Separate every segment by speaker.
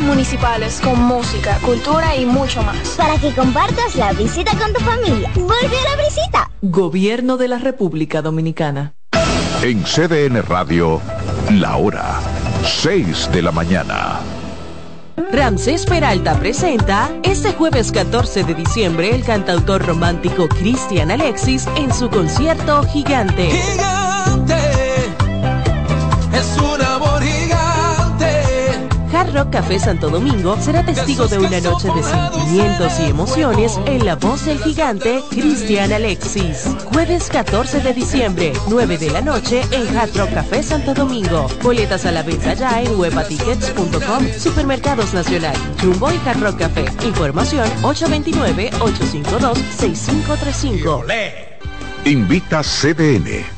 Speaker 1: municipales con música, cultura y mucho más.
Speaker 2: Para que compartas la visita con tu familia. Vuelve a la visita.
Speaker 3: Gobierno de la República Dominicana.
Speaker 4: En CDN Radio, la hora 6 de la mañana.
Speaker 3: Ramsés Peralta presenta este jueves 14 de diciembre el cantautor romántico Cristian Alexis en su concierto Gigante. Hard Rock Café Santo Domingo será testigo de una noche de sentimientos y emociones en la voz del gigante Cristian Alexis. Jueves 14 de diciembre, 9 de la noche en Hard Rock Café Santo Domingo. Boletas a la venta ya en webatickets.com, Supermercados Nacional, Jumbo y Hard Rock Café. Información 829-852-6535.
Speaker 4: Invita CDN.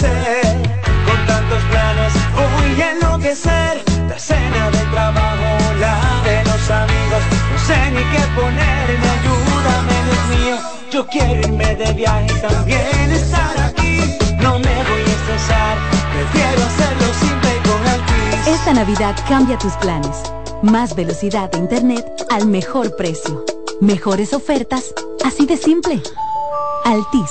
Speaker 5: Con tantos planes voy a enloquecer. La cena del trabajo, la de los amigos. No sé ni qué ponerme, ayúdame, Dios mío. Yo quiero irme de viaje y también estar aquí. No me voy a estresar, prefiero hacerlo simple y con Altis.
Speaker 6: Esta Navidad cambia tus planes. Más velocidad de internet al mejor precio. Mejores ofertas, así de simple. Altis.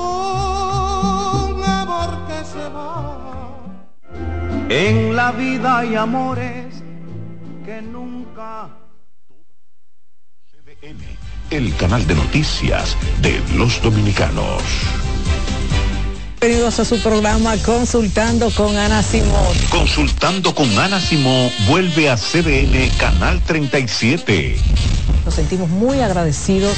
Speaker 5: En la vida hay amores que nunca.
Speaker 4: El canal de noticias de los dominicanos.
Speaker 7: Bienvenidos a su programa Consultando con Ana Simón.
Speaker 4: Consultando con Ana Simón vuelve a CDN Canal 37.
Speaker 7: Nos sentimos muy agradecidos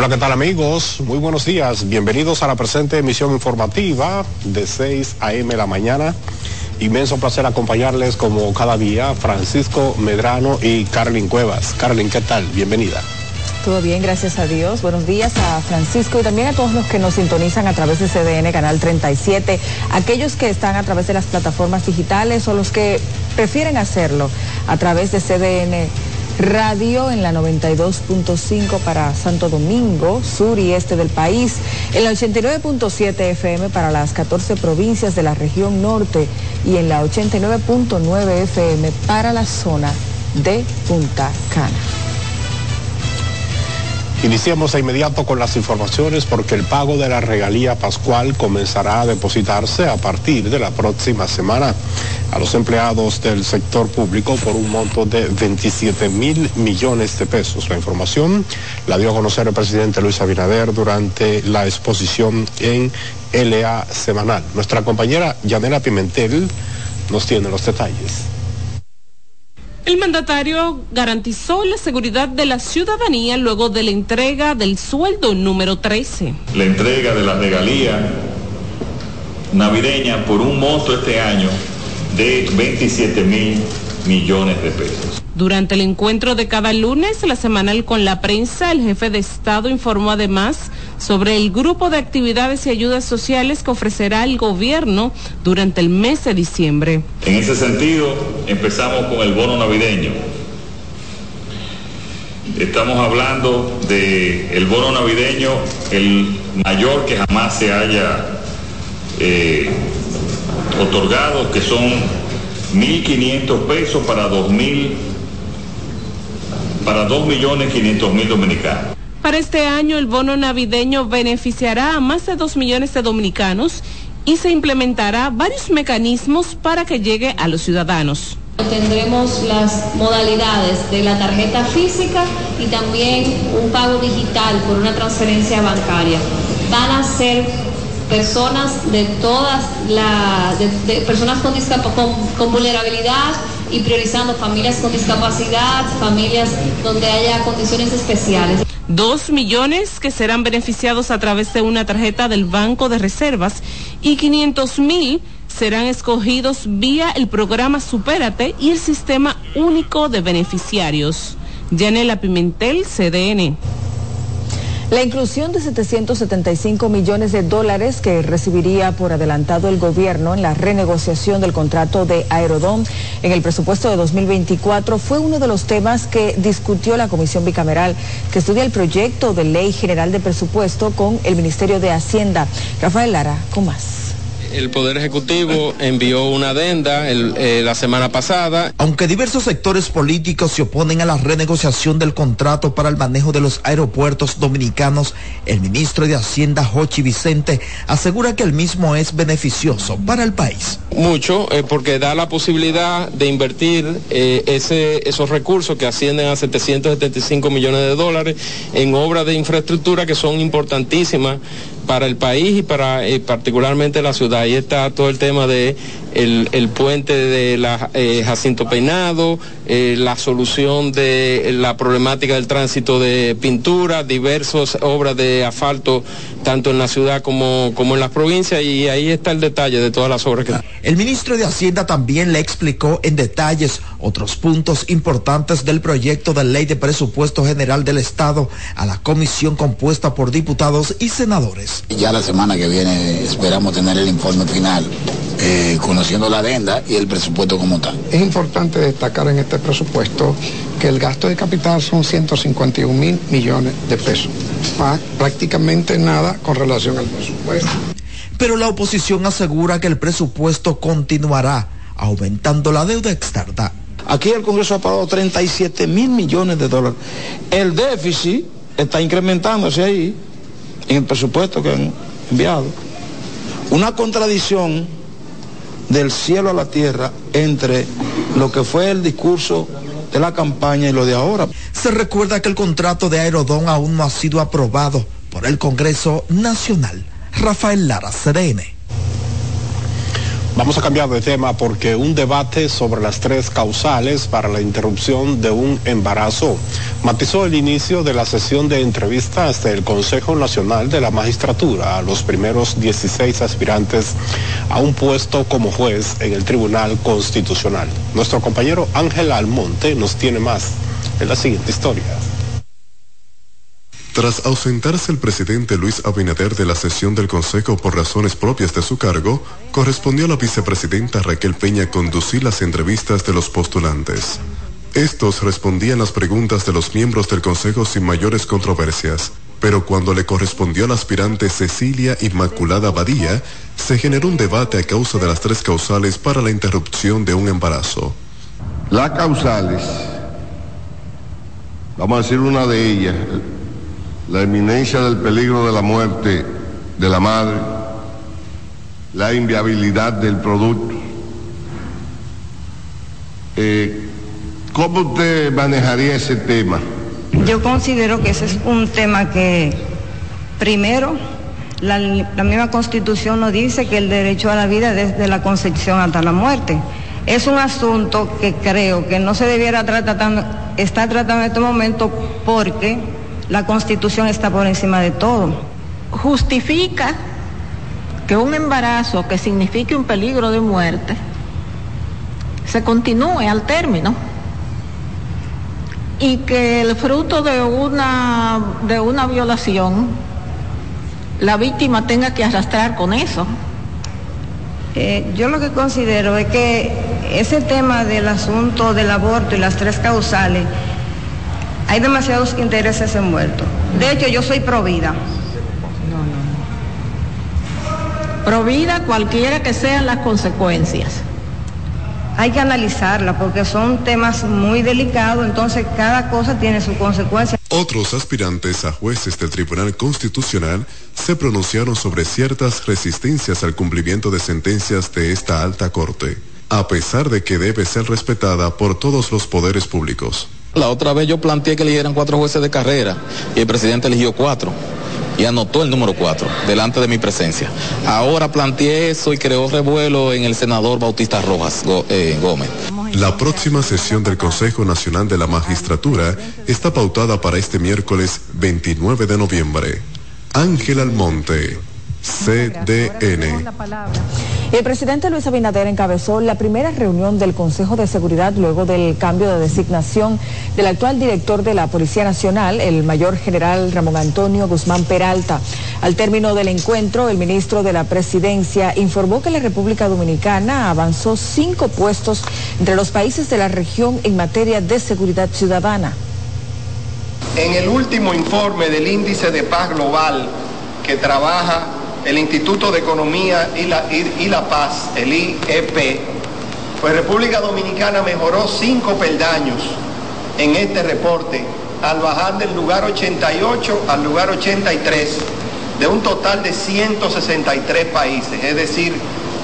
Speaker 8: Hola, ¿qué tal amigos? Muy buenos días. Bienvenidos a la presente emisión informativa de 6 a.m. la mañana. Inmenso placer acompañarles como cada día Francisco Medrano y Carlin Cuevas. Carlin, ¿qué tal? Bienvenida.
Speaker 7: Todo bien, gracias a Dios. Buenos días a Francisco y también a todos los que nos sintonizan a través de CDN Canal 37, aquellos que están a través de las plataformas digitales o los que prefieren hacerlo a través de CDN Radio en la 92.5 para Santo Domingo, sur y este del país, en la 89.7 FM para las 14 provincias de la región norte y en la 89.9 FM para la zona de Punta Cana.
Speaker 8: Iniciamos de inmediato con las informaciones porque el pago de la regalía pascual comenzará a depositarse a partir de la próxima semana a los empleados del sector público por un monto de 27 mil millones de pesos. La información la dio a conocer el presidente Luis Abinader durante la exposición en LA Semanal. Nuestra compañera Yanela Pimentel nos tiene los detalles.
Speaker 9: El mandatario garantizó la seguridad de la ciudadanía luego de la entrega del sueldo número 13.
Speaker 10: La entrega de la regalía navideña por un monto este año de 27 mil millones de pesos.
Speaker 9: Durante el encuentro de cada lunes, la semanal con la prensa, el jefe de Estado informó además sobre el grupo de actividades y ayudas sociales que ofrecerá el gobierno durante el mes de diciembre.
Speaker 10: En ese sentido, empezamos con el bono navideño. Estamos hablando del el bono navideño, el mayor que jamás se haya eh, otorgado, que son 1.500 pesos para 2.000 para 2.500.000 dominicanos.
Speaker 9: Para este año el bono navideño beneficiará a más de 2 millones de dominicanos y se implementará varios mecanismos para que llegue a los ciudadanos.
Speaker 11: Tendremos las modalidades de la tarjeta física y también un pago digital por una transferencia bancaria. Van a ser personas de todas las, personas con, con vulnerabilidad y priorizando familias con discapacidad, familias donde haya condiciones especiales.
Speaker 9: Dos millones que serán beneficiados a través de una tarjeta del Banco de Reservas y 500 mil serán escogidos vía el programa Supérate y el Sistema Único de Beneficiarios. Yanela Pimentel, CDN.
Speaker 7: La inclusión de 775 millones de dólares que recibiría por adelantado el gobierno en la renegociación del contrato de Aerodón en el presupuesto de 2024 fue uno de los temas que discutió la Comisión Bicameral que estudia el proyecto de ley general de presupuesto con el Ministerio de Hacienda. Rafael Lara, con más
Speaker 12: el Poder Ejecutivo envió una adenda eh, la semana pasada.
Speaker 13: Aunque diversos sectores políticos se oponen a la renegociación del contrato para el manejo de los aeropuertos dominicanos, el ministro de Hacienda, Jochi Vicente, asegura que el mismo es beneficioso para el país.
Speaker 12: Mucho, eh, porque da la posibilidad de invertir eh, ese, esos recursos que ascienden a 775 millones de dólares en obras de infraestructura que son importantísimas para el país y para eh, particularmente la ciudad. Ahí está todo el tema de el, puente de la eh, Jacinto Peinado, eh, la solución de la problemática del tránsito de pintura, diversas obras de asfalto, tanto en la ciudad como, como en las provincias, y ahí está el detalle de todas las obras que...
Speaker 13: El ministro de Hacienda también le explicó en detalles otros puntos importantes del proyecto de ley de presupuesto general del Estado a la comisión compuesta por diputados y senadores.
Speaker 14: Ya la semana que viene esperamos tener el informe final eh, conociendo la adenda y el presupuesto como tal.
Speaker 15: Es importante destacar en este presupuesto que el gasto de capital son 151 mil millones de pesos, prácticamente nada con relación al presupuesto.
Speaker 13: Pero la oposición asegura que el presupuesto continuará aumentando la deuda externa.
Speaker 16: Aquí el Congreso ha pagado 37 mil millones de dólares. El déficit está incrementándose ahí en el presupuesto que han enviado. Una contradicción del cielo a la tierra entre lo que fue el discurso de la campaña y lo de ahora.
Speaker 13: Se recuerda que el contrato de Aerodón aún no ha sido aprobado por el Congreso Nacional. Rafael Lara, CDN.
Speaker 8: Vamos a cambiar de tema porque un debate sobre las tres causales para la interrupción de un embarazo matizó el inicio de la sesión de entrevistas del Consejo Nacional de la Magistratura a los primeros 16 aspirantes a un puesto como juez en el Tribunal Constitucional. Nuestro compañero Ángel Almonte nos tiene más en la siguiente historia.
Speaker 17: Tras ausentarse el presidente Luis Abinader de la sesión del Consejo por razones propias de su cargo, correspondió a la vicepresidenta Raquel Peña conducir las entrevistas de los postulantes. Estos respondían las preguntas de los miembros del Consejo sin mayores controversias, pero cuando le correspondió a la aspirante Cecilia Inmaculada Badía, se generó un debate a causa de las tres causales para la interrupción de un embarazo.
Speaker 18: Las causales, vamos a decir una de ellas, la inminencia del peligro de la muerte de la madre, la inviabilidad del producto. Eh, ¿Cómo usted manejaría ese tema?
Speaker 19: Yo considero que ese es un tema que, primero, la, la, misma constitución nos dice que el derecho a la vida desde la concepción hasta la muerte. Es un asunto que creo que no se debiera tratar, estar tratando en este momento porque la constitución está por encima de todo.
Speaker 20: Justifica que un embarazo que signifique un peligro de muerte se continúe al término y que el fruto de una, de una violación la víctima tenga que arrastrar con eso.
Speaker 19: Eh, yo lo que considero es que ese tema del asunto del aborto y las tres causales hay demasiados intereses envueltos. De hecho, yo soy provida.
Speaker 20: Provida cualquiera que sean las consecuencias.
Speaker 19: Hay que analizarla porque son temas muy delicados, entonces cada cosa tiene su consecuencia.
Speaker 17: Otros aspirantes a jueces del Tribunal Constitucional se pronunciaron sobre ciertas resistencias al cumplimiento de sentencias de esta alta corte, a pesar de que debe ser respetada por todos los poderes públicos.
Speaker 21: La otra vez yo planteé que eligieran cuatro jueces de carrera y el presidente eligió cuatro y anotó el número cuatro delante de mi presencia. Ahora planteé eso y creó revuelo en el senador Bautista Rojas eh, Gómez.
Speaker 17: La próxima sesión del Consejo Nacional de la Magistratura está pautada para este miércoles 29 de noviembre. Ángel Almonte, CDN.
Speaker 7: El presidente Luis Abinader encabezó la primera reunión del Consejo de Seguridad luego del cambio de designación del actual director de la Policía Nacional, el mayor general Ramón Antonio Guzmán Peralta. Al término del encuentro, el ministro de la Presidencia informó que la República Dominicana avanzó cinco puestos entre los países de la región en materia de seguridad ciudadana.
Speaker 22: En el último informe del Índice de Paz Global que trabaja el Instituto de Economía y la, y, la Paz, el IEP, pues República Dominicana mejoró cinco peldaños en este reporte al bajar del lugar 88 al lugar 83 de un total de 163 países. Es decir,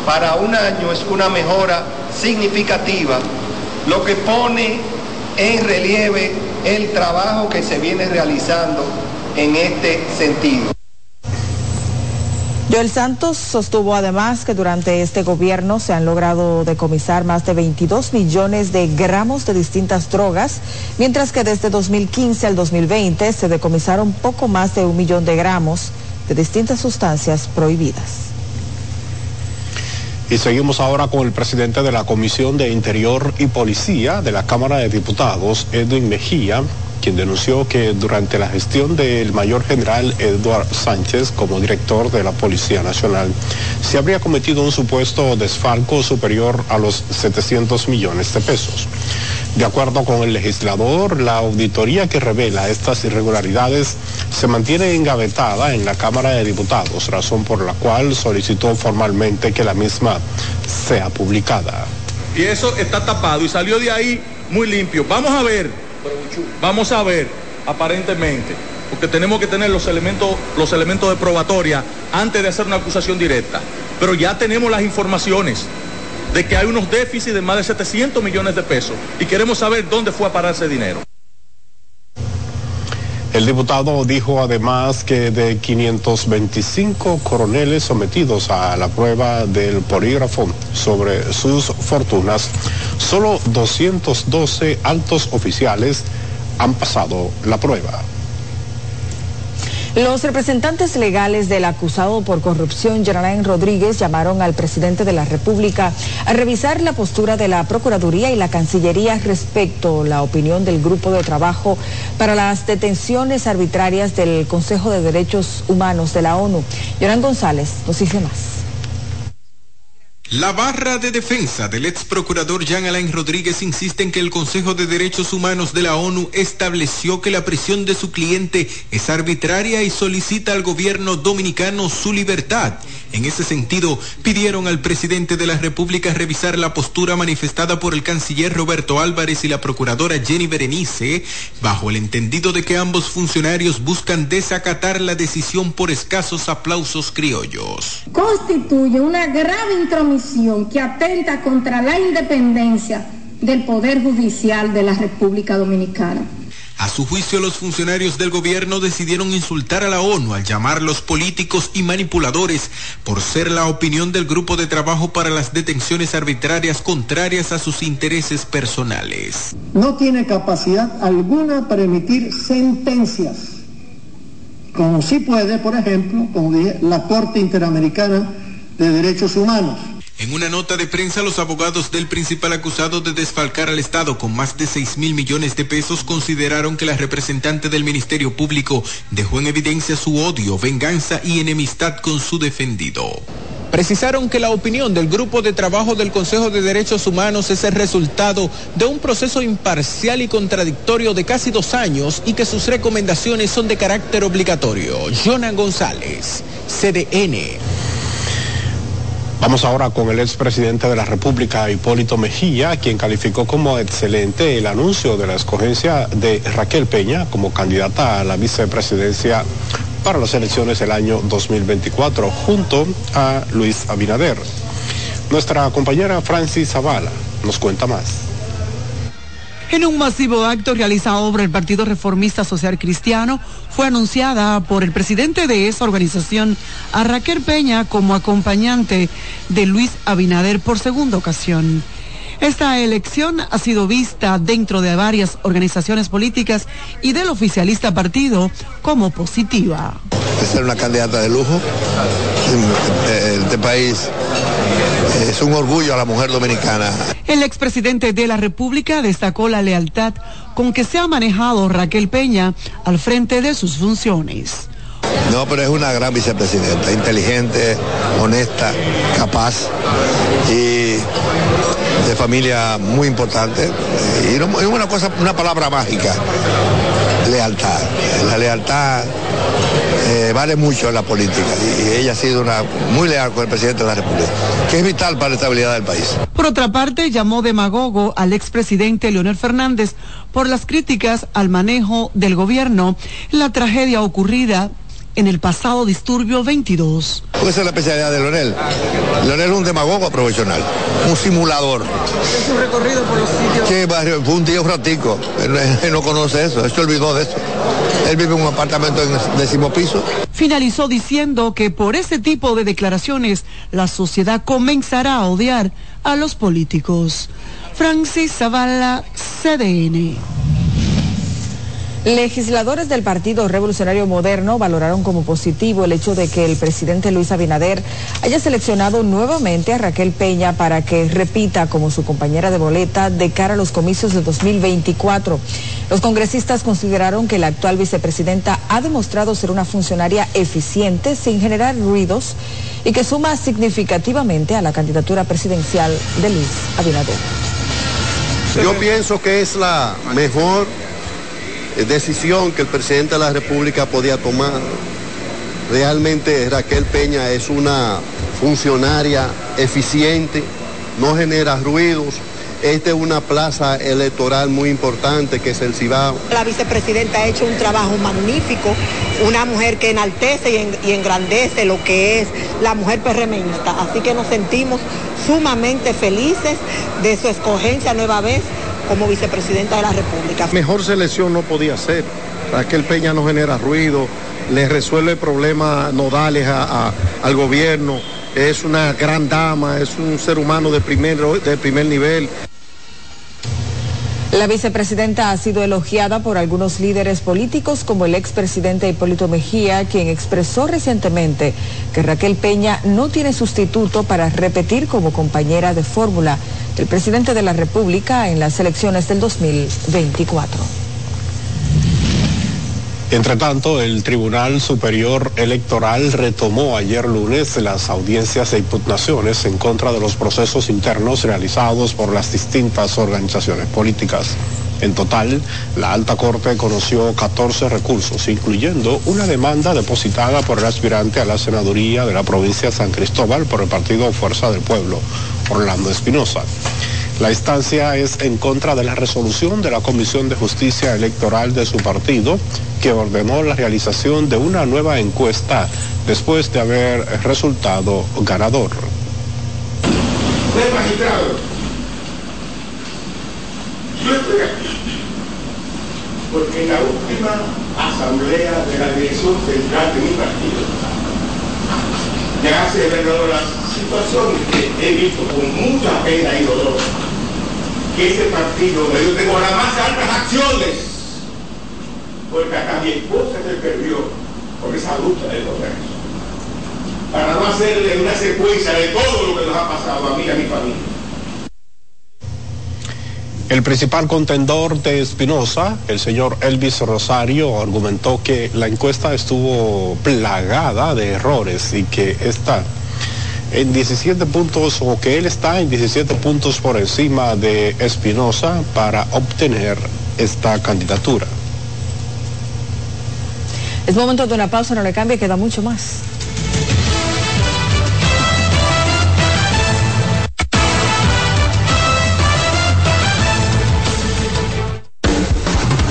Speaker 22: para un año es una mejora significativa, lo que pone en relieve el trabajo que se viene realizando en este sentido.
Speaker 7: Joel Santos sostuvo además que durante este gobierno se han logrado decomisar más de 22 millones de gramos de distintas drogas, mientras que desde 2015 al 2020 se decomisaron poco más de un millón de gramos de distintas sustancias prohibidas.
Speaker 8: Y seguimos ahora con el presidente de la Comisión de Interior y Policía de la Cámara de Diputados, Edwin Mejía, quien denunció que durante la gestión del mayor general Eduard Sánchez como director de la Policía Nacional se habría cometido un supuesto desfalco superior a los 700 millones de pesos. De acuerdo con el legislador, la auditoría que revela estas irregularidades se mantiene engavetada en la Cámara de Diputados, razón por la cual solicitó formalmente que la misma sea publicada.
Speaker 23: Y eso está tapado y salió de ahí muy limpio. Vamos a ver Vamos a ver, aparentemente, porque tenemos que tener los elementos, los elementos de probatoria antes de hacer una acusación directa. Pero ya tenemos las informaciones de que hay unos déficits de más de 700 millones de pesos y queremos saber dónde fue a parar ese dinero.
Speaker 8: El diputado dijo además que de 525 coroneles sometidos a la prueba del polígrafo sobre sus fortunas, solo 212 altos oficiales han pasado la prueba.
Speaker 7: Los representantes legales del acusado por corrupción, Geraldine Rodríguez, llamaron al presidente de la República a revisar la postura de la Procuraduría y la Cancillería respecto a la opinión del Grupo de Trabajo para las detenciones arbitrarias del Consejo de Derechos Humanos de la ONU. Yoran González nos dice más.
Speaker 24: La barra de defensa del ex procurador Jean Alain Rodríguez insiste en que el Consejo de Derechos Humanos de la ONU estableció que la prisión de su cliente es arbitraria y solicita al gobierno dominicano su libertad. En ese sentido, pidieron al presidente de la República revisar la postura manifestada por el canciller Roberto Álvarez y la procuradora Jenny Berenice, bajo el entendido de que ambos funcionarios buscan desacatar la decisión por escasos aplausos criollos.
Speaker 25: Constituye una grave intromisión que atenta contra la independencia del Poder Judicial de la República Dominicana.
Speaker 24: A su juicio, los funcionarios del gobierno decidieron insultar a la ONU al llamarlos políticos y manipuladores por ser la opinión del grupo de trabajo para las detenciones arbitrarias contrarias a sus intereses personales.
Speaker 25: No tiene capacidad alguna para emitir sentencias, como sí puede, por ejemplo, como dije, la Corte Interamericana de Derechos Humanos.
Speaker 24: En una nota de prensa, los abogados del principal acusado de desfalcar al Estado con más de 6 mil millones de pesos consideraron que la representante del Ministerio Público dejó en evidencia su odio, venganza y enemistad con su defendido. Precisaron que la opinión del Grupo de Trabajo del Consejo de Derechos Humanos es el resultado de un proceso imparcial y contradictorio de casi dos años y que sus recomendaciones son de carácter obligatorio. Jonan González, CDN.
Speaker 8: Vamos ahora con el expresidente de la República, Hipólito Mejía, quien calificó como excelente el anuncio de la escogencia de Raquel Peña como candidata a la vicepresidencia para las elecciones del año 2024, junto a Luis Abinader. Nuestra compañera Francis Zavala nos cuenta más.
Speaker 26: En un masivo acto realizado por el Partido Reformista Social Cristiano, fue anunciada por el presidente de esa organización a Raquel Peña como acompañante de Luis Abinader por segunda ocasión. Esta elección ha sido vista dentro de varias organizaciones políticas y del oficialista partido como positiva.
Speaker 27: Es ser una candidata de lujo. Este país es un orgullo a la mujer dominicana.
Speaker 26: El expresidente de la República destacó la lealtad con que se ha manejado Raquel Peña al frente de sus funciones.
Speaker 27: No, pero es una gran vicepresidenta, inteligente, honesta, capaz y de familia muy importante. Y es una cosa, una palabra mágica, lealtad. La lealtad eh, vale mucho en la política y, ella ha sido una, muy leal con el presidente de la República, que es vital para la estabilidad del país.
Speaker 26: Por otra parte, llamó demagogo al expresidente Leonel Fernández por las críticas al manejo del gobierno la tragedia ocurrida en el pasado disturbio 22.
Speaker 27: Esa es la especialidad de Leonel. Leonel es un demagogo profesional, un simulador.
Speaker 26: ¿Es un recorrido por los sitios?
Speaker 27: ¿Qué barrio? Fue un día un ratico. Él, no conoce eso, él se olvidó de eso. Él vive en un apartamento en el décimo piso.
Speaker 26: Finalizó diciendo que por ese tipo de declaraciones la sociedad comenzará a odiar a los políticos. Francis Zavala, CDN.
Speaker 7: Legisladores del Partido Revolucionario Moderno valoraron como positivo el hecho de que el presidente Luis Abinader haya seleccionado nuevamente a Raquel Peña para que repita como su compañera de boleta de cara a los comicios de 2024. Los congresistas consideraron que la actual vicepresidenta ha demostrado ser una funcionaria eficiente sin generar ruidos y que suma significativamente a la candidatura presidencial de Luis Abinader.
Speaker 27: Yo pienso que es la mejor decisión que el presidente de la República podía tomar. Realmente Raquel Peña es una funcionaria eficiente, no genera ruidos. Esta es una plaza electoral muy importante que es el Cibao.
Speaker 28: La vicepresidenta ha hecho un trabajo magnífico, una mujer que enaltece y, engrandece lo que es la mujer perremenista. Así que nos sentimos sumamente felices de su escogencia nueva vez como vicepresidenta de la República.
Speaker 27: Mejor selección no podía ser. Raquel Peña no genera ruido, le resuelve problemas nodales al gobierno, es una gran dama, es un ser humano de primer, de primer nivel.
Speaker 7: La vicepresidenta ha sido elogiada por algunos líderes políticos como el expresidente Hipólito Mejía, quien expresó recientemente que Raquel Peña no tiene sustituto para repetir como compañera de fórmula del presidente de la República en las elecciones del 2024.
Speaker 8: Entre tanto, el Tribunal Superior Electoral retomó ayer lunes las audiencias e impugnaciones en contra de los procesos internos realizados por las distintas organizaciones políticas. En total, la Alta Corte conoció 14 recursos, incluyendo una demanda depositada por el aspirante a la senaduría de la provincia de San Cristóbal por el partido Fuerza del Pueblo, Orlando Espinosa. La instancia es en contra de la resolución de la Comisión de Justicia Electoral de su partido, que ordenó la realización de una nueva encuesta después de haber resultado ganador.
Speaker 29: magistrado, porque en la última asamblea de la dirección central de mi partido ya se situaciones que he visto con mucha pena y dolor que ese partido dio tengo las más altas acciones, porque hasta mi esposa se perdió por esa lucha del Congreso. Para no hacerle una secuencia de todo lo que nos ha pasado a mí y a mi familia.
Speaker 8: El principal contendor de Espinosa, el señor Elvis Rosario, argumentó que la encuesta estuvo plagada de errores y que esta en 17 puntos o que él está en 17 puntos por encima de Espinosa para obtener esta candidatura.
Speaker 7: Es momento de una pausa, no le cambie, queda mucho más.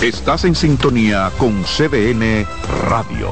Speaker 30: Estás en sintonía con CDN Radio.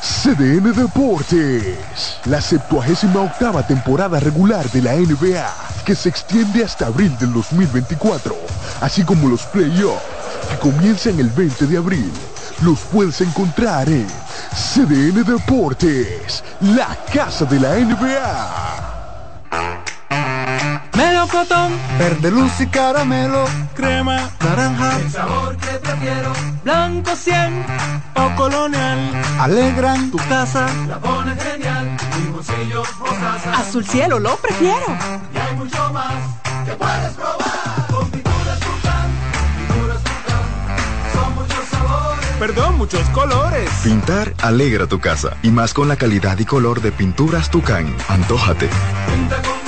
Speaker 31: CDN Deportes, la 78 octava temporada regular de la NBA, que se extiende hasta abril del 2024, así como los playoffs, que comienzan el 20 de abril. Los puedes encontrar en CDN Deportes, la casa de la NBA.
Speaker 32: Melocotón, verde luz y caramelo,
Speaker 33: crema, naranja, el sabor que prefiero,
Speaker 32: blanco 100 o colonial,
Speaker 33: alegran.
Speaker 32: Tu casa,
Speaker 33: la pone genial, bolsillo mostaza,
Speaker 32: azul cielo lo prefiero,
Speaker 33: y hay mucho más que puedes probar, con pinturas Tucán, pinturas Tucán, son muchos sabores,
Speaker 32: perdón, muchos colores.
Speaker 34: Pintar alegra tu casa, y más con la calidad y color de pinturas Tucán, antójate.
Speaker 33: Pinta con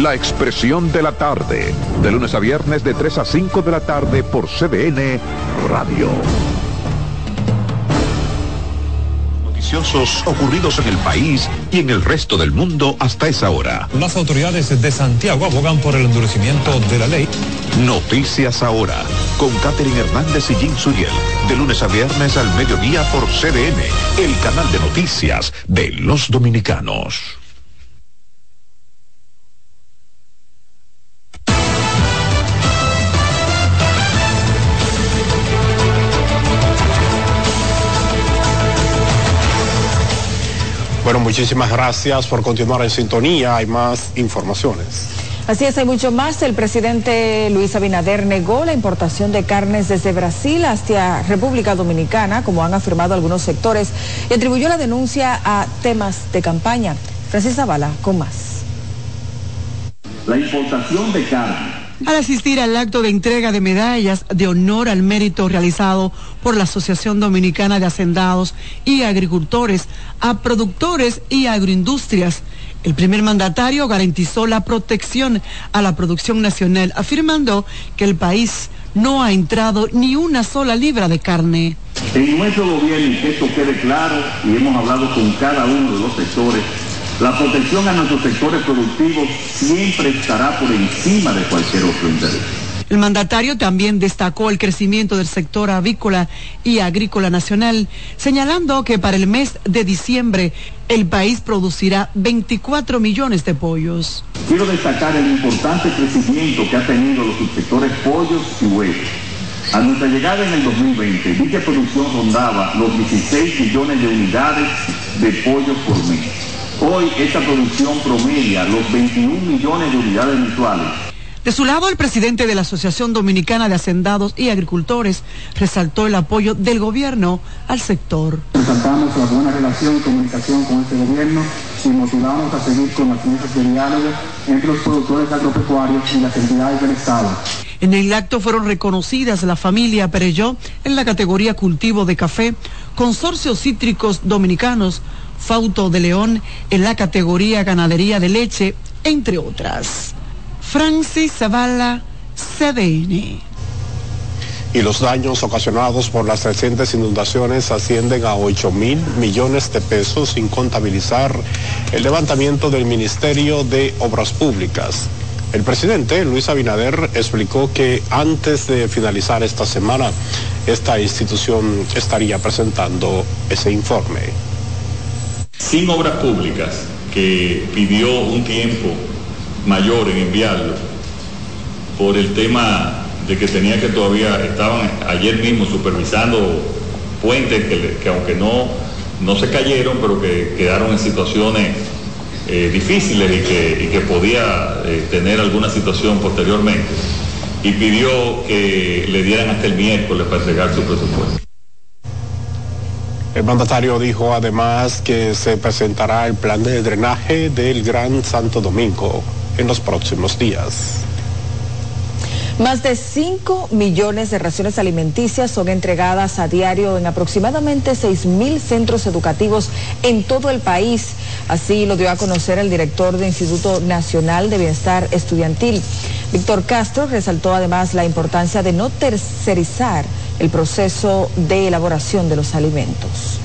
Speaker 30: La expresión de la tarde, de lunes a viernes de 3 a 5 de la tarde por CDN Radio. Noticiosos ocurridos en el país y en el resto del mundo hasta esa hora.
Speaker 35: Las autoridades de Santiago abogan por el endurecimiento de la ley.
Speaker 30: Noticias ahora, con Catherine Hernández y Jim Suriel, de lunes a viernes al mediodía por CDN, el canal de noticias de los dominicanos.
Speaker 8: Bueno, muchísimas gracias por continuar en sintonía. Hay más informaciones.
Speaker 7: Así es, hay mucho más. El presidente Luis Abinader negó la importación de carnes desde Brasil hacia República Dominicana, como han afirmado algunos sectores, y atribuyó la denuncia a temas de campaña. Francis Zavala, con más.
Speaker 36: La importación de carne
Speaker 26: al asistir al acto de entrega de medallas de honor al mérito realizado por la Asociación Dominicana de Hacendados y Agricultores a productores y agroindustrias. El primer mandatario garantizó la protección a la producción nacional, afirmando que el país no ha entrado ni una sola libra de carne.
Speaker 37: En nuestro gobierno, que esto quede claro, y hemos hablado con cada uno de los sectores, la protección a nuestros sectores productivos siempre estará por encima de cualquier otro interés.
Speaker 26: El mandatario también destacó el crecimiento del sector avícola y agrícola nacional, señalando que para el mes de diciembre el país producirá 24 millones de pollos.
Speaker 37: Quiero destacar el importante crecimiento que ha tenido los subsectores pollos y huevos. A nuestra llegada en el 2020, dicha producción rondaba los 16 millones de unidades de pollos por mes. Hoy esta producción promedia los 21 millones de unidades mensuales.
Speaker 26: De su lado, el presidente de la Asociación Dominicana de Hacendados y Agricultores resaltó el apoyo del gobierno al sector.
Speaker 38: Resaltamos la buena relación y comunicación con este gobierno y motivamos a seguir con las mesas de diálogo entre los productores agropecuarios y las entidades del Estado.
Speaker 26: En el acto fueron reconocidas la familia Perelló en la categoría cultivo de café, consorcios cítricos dominicanos, Fauto de León en la categoría ganadería de leche, entre otras. Francis Zavala, CDN.
Speaker 8: Y los daños ocasionados por las recientes inundaciones ascienden a 8 mil millones de pesos sin contabilizar el levantamiento del Ministerio de Obras Públicas. El presidente Luis Abinader explicó que antes de finalizar esta semana, esta institución estaría presentando ese informe.
Speaker 39: Sin obras públicas, que pidió un tiempo mayor en enviarlo, por el tema de que tenía que todavía, estaban ayer mismo supervisando puentes que, que aunque no, no se cayeron, pero que quedaron en situaciones eh, difíciles y que, que podía eh, tener alguna situación posteriormente. Y pidió que le dieran hasta el miércoles para entregar su presupuesto.
Speaker 8: El mandatario dijo además que se presentará el plan de drenaje del Gran Santo Domingo en los próximos días.
Speaker 7: Más de 5 millones de raciones alimenticias son entregadas a diario en aproximadamente 6 mil centros educativos en todo el país. Así lo dio a conocer el director del Instituto Nacional de Bienestar Estudiantil. Víctor Castro resaltó además la importancia de no tercerizar el proceso de elaboración de los alimentos.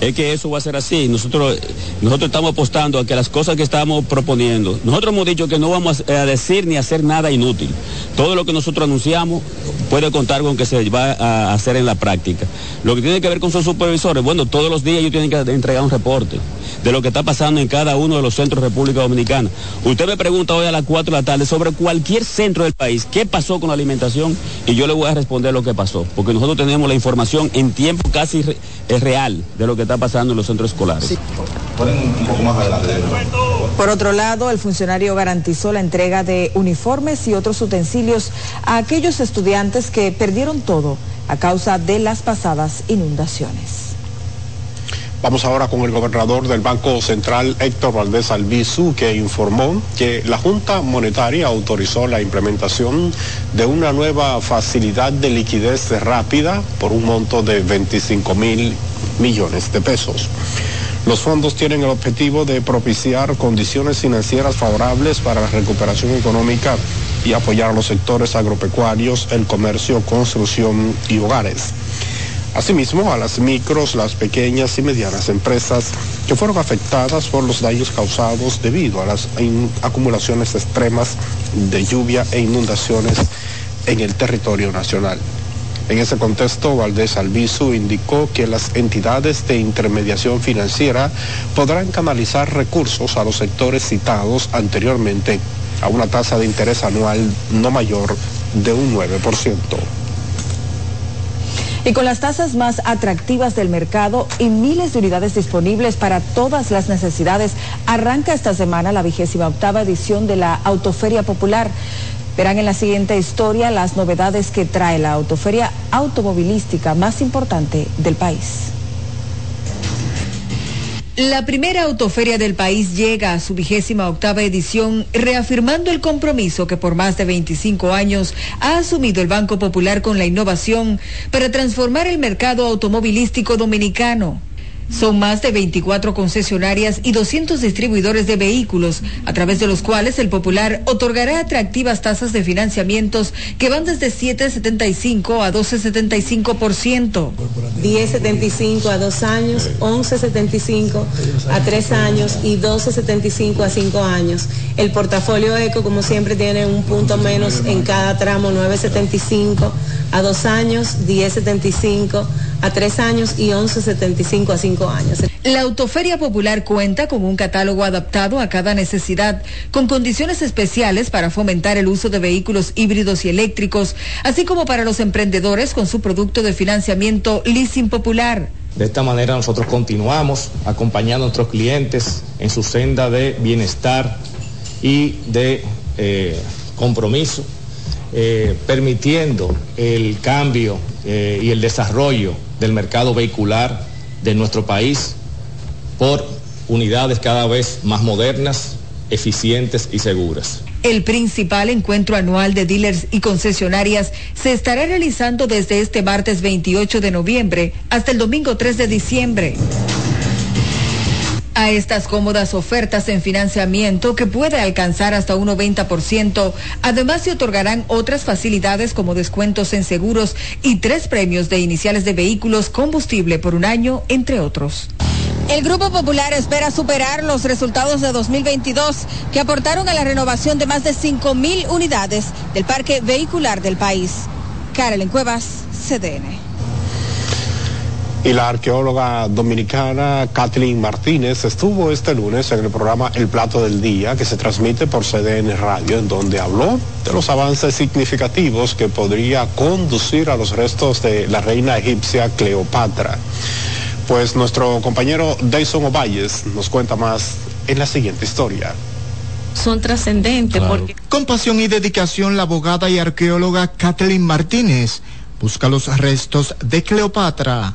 Speaker 40: Es que eso va a ser así. Nosotros, nosotros estamos apostando a que las cosas que estamos proponiendo, nosotros hemos dicho que no vamos a decir ni hacer nada inútil. Todo lo que nosotros anunciamos puede contar con que se va a hacer en la práctica. Lo que tiene que ver con sus supervisores, bueno, todos los días ellos tienen que entregar un reporte de lo que está pasando en cada uno de los centros de República Dominicana. Usted me pregunta hoy a las 4 de la tarde sobre cualquier centro del país, qué pasó con la alimentación y yo le voy a responder lo que pasó, porque nosotros tenemos la información en tiempo casi es real de lo que está pasando en los centros escolares.
Speaker 39: un poco más adelante.
Speaker 7: Por otro lado, el funcionario garantizó la entrega de uniformes y otros utensilios a aquellos estudiantes que perdieron todo a causa de las pasadas inundaciones.
Speaker 8: Vamos ahora con el gobernador del Banco Central, Héctor Valdés Albizu, que informó que la Junta Monetaria autorizó la implementación de una nueva facilidad de liquidez rápida por un monto de 25 mil millones de pesos. Los fondos tienen el objetivo de propiciar condiciones financieras favorables para la recuperación económica y apoyar a los sectores agropecuarios, el comercio, construcción y hogares. Asimismo, a las micros, las pequeñas y medianas empresas que fueron afectadas por los daños causados debido a las acumulaciones extremas de lluvia e inundaciones en el territorio nacional. En ese contexto, Valdés Albizu indicó que las entidades de intermediación financiera podrán canalizar recursos a los sectores citados anteriormente a una tasa de interés anual no mayor de un 9%.
Speaker 7: Y con las tasas más atractivas del mercado y miles de unidades disponibles para todas las necesidades, arranca esta semana la vigésima octava edición de la Autoferia Popular. Verán en la siguiente historia las novedades que trae la autoferia automovilística más importante del país. La primera autoferia del país llega a su vigésima octava edición, reafirmando el compromiso que por más de 25 años ha asumido el Banco Popular con la innovación para transformar el mercado automovilístico dominicano. Son más de 24 concesionarias y 200 distribuidores de vehículos, a través de los cuales el Popular otorgará atractivas tasas de financiamientos que van desde 7,75 a 12,75%.
Speaker 41: 10.75 a dos años, 11.75 a tres años y 12.75 a cinco años. El portafolio eco, como siempre, tiene un punto menos en cada tramo, 9.75 a dos años, 10.75 a tres años y 11.75 a cinco años.
Speaker 7: La Autoferia Popular cuenta con un catálogo adaptado a cada necesidad, con condiciones especiales para fomentar el uso de vehículos híbridos y eléctricos, así como para los emprendedores con su producto de financiamiento Leasing Popular.
Speaker 42: De esta manera nosotros continuamos acompañando a nuestros clientes en su senda de bienestar y de eh, compromiso, eh, permitiendo el cambio eh, y el desarrollo del mercado vehicular de nuestro país por unidades cada vez más modernas, eficientes y seguras.
Speaker 7: El principal encuentro anual de dealers y concesionarias se estará realizando desde este martes 28 de noviembre hasta el domingo 3 de diciembre. A estas cómodas ofertas en financiamiento que puede alcanzar hasta un 90%, además se otorgarán otras facilidades como descuentos en seguros y tres premios de iniciales de vehículos, combustible por un año, entre otros. El Grupo Popular espera superar los resultados de 2022 que aportaron a la renovación de más de 5 mil unidades del parque vehicular del país. Carolyn Cuevas, CDN.
Speaker 8: Y la arqueóloga dominicana Kathleen Martínez estuvo este lunes en el programa El Plato del Día, que se transmite por CDN Radio, en donde habló de los avances significativos que podría conducir a los restos de la reina egipcia Cleopatra. Pues nuestro compañero Dyson Ovalles nos cuenta más en la siguiente historia.
Speaker 43: Son trascendentes porque
Speaker 44: Con pasión y dedicación, la abogada y arqueóloga Kathleen Martínez busca los restos de Cleopatra.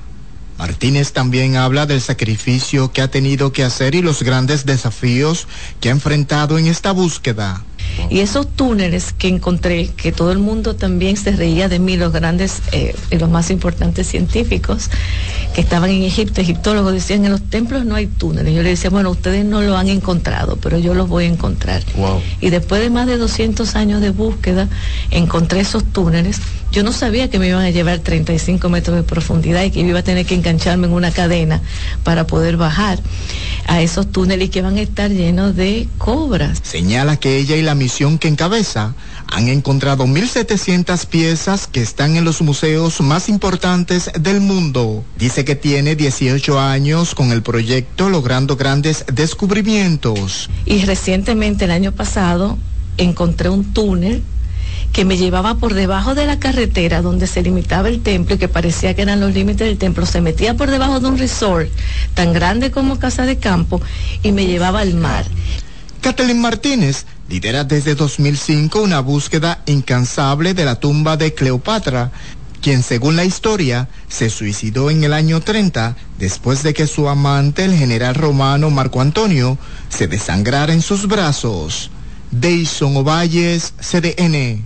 Speaker 44: Martínez también habla del sacrificio que ha tenido que hacer y los grandes desafíos que ha enfrentado en esta búsqueda.
Speaker 43: Y esos túneles que encontré, que todo el mundo también se reía de mí, los grandes eh, y los más importantes científicos que estaban en Egipto, egiptólogos decían en los templos no hay túneles. Yo le decía, bueno, ustedes no lo han encontrado, pero yo los voy a encontrar. Y después de más de 200 años de búsqueda, encontré esos túneles. Yo no sabía que me iban a llevar 35 metros de profundidad y que iba a tener que engancharme en una cadena para poder bajar a esos túneles y que van a estar llenos de cobras.
Speaker 44: Señala que ella y la misión que encabeza han encontrado 1.700 piezas que están en los museos más importantes del mundo. Dice que tiene 18 años con el proyecto logrando grandes descubrimientos.
Speaker 43: Y recientemente, el año pasado, encontré un túnel que me llevaba por debajo de la carretera donde se limitaba el templo y que parecía que eran los límites del templo. Se metía por debajo de un resort tan grande como Casa de Campo y me llevaba al mar.
Speaker 44: Kathleen Martínez lidera desde 2005 una búsqueda incansable de la tumba de Cleopatra, quien según la historia se suicidó en el año 30 después de que su amante, el general romano Marco Antonio, se desangrara en sus brazos. Deison Ovalles, CDN.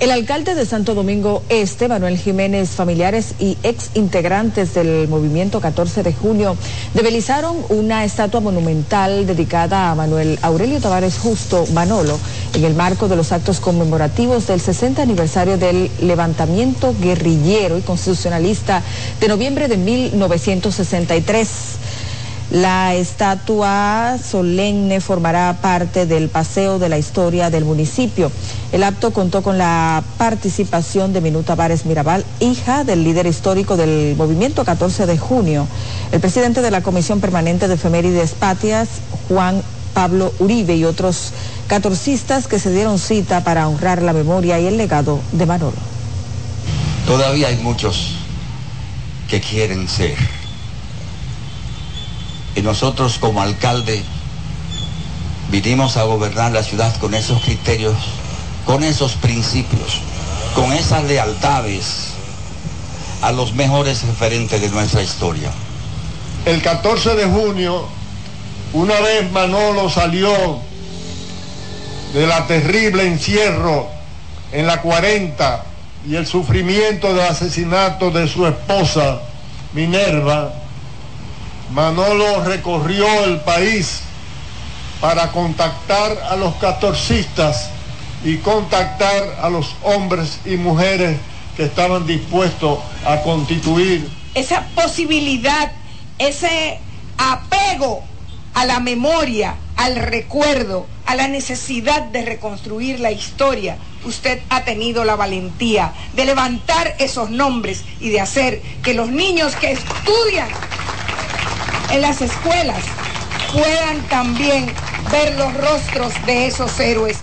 Speaker 7: El alcalde de Santo Domingo Este, Manuel Jiménez, familiares y ex integrantes del movimiento 14 de junio, debelizaron una estatua monumental dedicada a Manuel Aurelio Tavares Justo Manolo en el marco de los actos conmemorativos del 60 aniversario del levantamiento guerrillero y constitucionalista de noviembre de 1963. La estatua solemne formará parte del paseo de la historia del municipio. El acto contó con la participación de Minuta Vares Mirabal, hija del líder histórico del movimiento 14 de junio, el presidente de la Comisión Permanente de Efemérides Patias, Juan Pablo Uribe y otros catorcistas que se dieron cita para honrar la memoria y el legado de Manolo.
Speaker 45: Todavía hay muchos que quieren ser. Y nosotros como alcalde vinimos a gobernar la ciudad con esos criterios, con esos principios, con esas lealtades a los mejores referentes de nuestra historia.
Speaker 46: el 14 de junio, una vez Manolo salió de la terrible encierro en la 40 y el sufrimiento del asesinato de su esposa, Minerva, Manolo recorrió el país para contactar a los catorcistas y contactar a los hombres y mujeres que estaban dispuestos a constituir.
Speaker 47: Esa posibilidad, ese apego a la memoria, al recuerdo, a la necesidad de reconstruir la historia, usted ha tenido la valentía de levantar esos nombres y de hacer que los niños que estudian en las escuelas puedan también ver los rostros de esos héroes.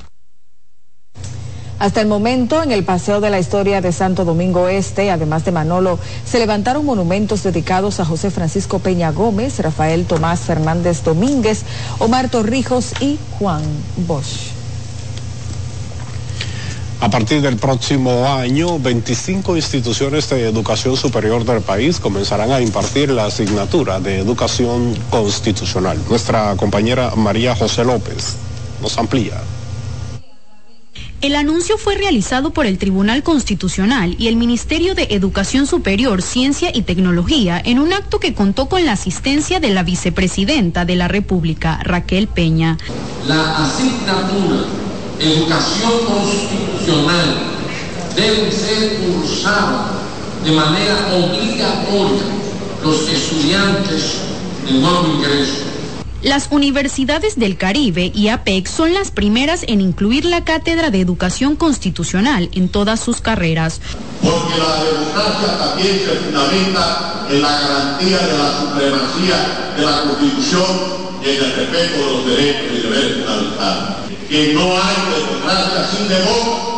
Speaker 7: Hasta el momento, en el Paseo de la Historia de Santo Domingo Este, además de Manolo, se levantaron monumentos dedicados a José Francisco Peña Gómez, Rafael Tomás Fernández Domínguez, Omar Torrijos y Juan Bosch.
Speaker 8: A partir del próximo año, 25 instituciones de educación superior del país comenzarán a impartir la asignatura de educación constitucional. Nuestra compañera María José López nos amplía.
Speaker 48: El anuncio fue realizado por el Tribunal Constitucional y el Ministerio de Educación Superior, Ciencia y Tecnología en un acto que contó con la asistencia de la vicepresidenta de la República, Raquel Peña.
Speaker 49: La asignatura Educación Constitucional debe ser cursada de manera obligatoria los estudiantes de nuevo ingreso
Speaker 48: Las universidades del Caribe y APEC son las primeras en incluir la cátedra de educación constitucional en todas sus carreras.
Speaker 49: porque la democracia también se fundamenta en la garantía de la supremacía de la Constitución y en el respeto de los derechos y deberes fundamentales. Que no hay democracia sin demócratas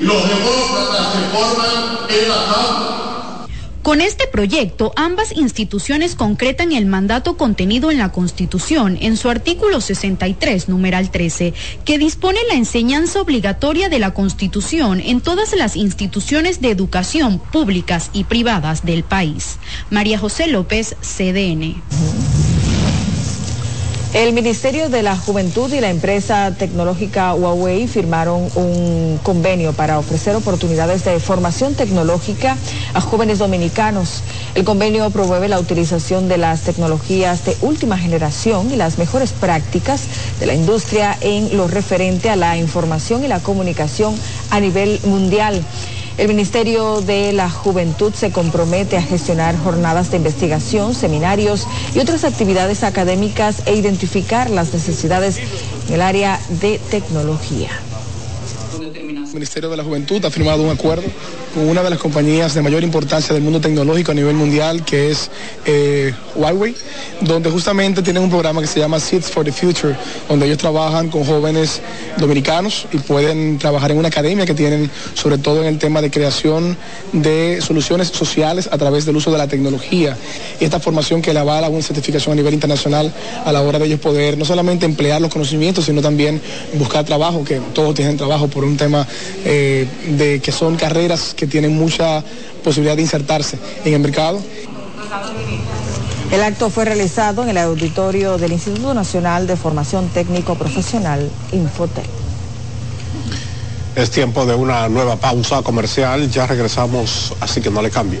Speaker 49: y los demócratas se forman en aulas.
Speaker 48: Con este proyecto, ambas instituciones concretan el mandato contenido en la Constitución en su artículo 63, numeral 13, que dispone la enseñanza obligatoria de la Constitución en todas las instituciones de educación públicas y privadas del país. María José López, CDN.
Speaker 7: El Ministerio de la Juventud y la empresa tecnológica Huawei firmaron un convenio para ofrecer oportunidades de formación tecnológica a jóvenes dominicanos. El convenio promueve la utilización de las tecnologías de última generación y las mejores prácticas de la industria en lo referente a la información y la comunicación a nivel mundial. El Ministerio de la Juventud se compromete a gestionar jornadas de investigación, seminarios y otras actividades académicas e identificar las necesidades en el área de tecnología.
Speaker 50: Ministerio de la Juventud ha firmado un acuerdo con una de las compañías de mayor importancia del mundo tecnológico a nivel mundial, que es eh, Huawei, donde justamente tienen un programa que se llama Seeds for the Future, donde ellos trabajan con jóvenes dominicanos y pueden trabajar en una academia que tienen sobre todo en el tema de creación de soluciones sociales a través del uso de la tecnología. Y esta formación que le avala una certificación a nivel internacional a la hora de ellos poder no solamente emplear los conocimientos, sino también buscar trabajo, que todos tienen trabajo por un tema eh, de que son carreras que tienen mucha posibilidad de insertarse en el mercado.
Speaker 7: El acto fue realizado en el auditorio del Instituto Nacional de Formación Técnico Profesional, Infotec.
Speaker 8: Es tiempo de una nueva pausa comercial, ya regresamos, así que no le cambie.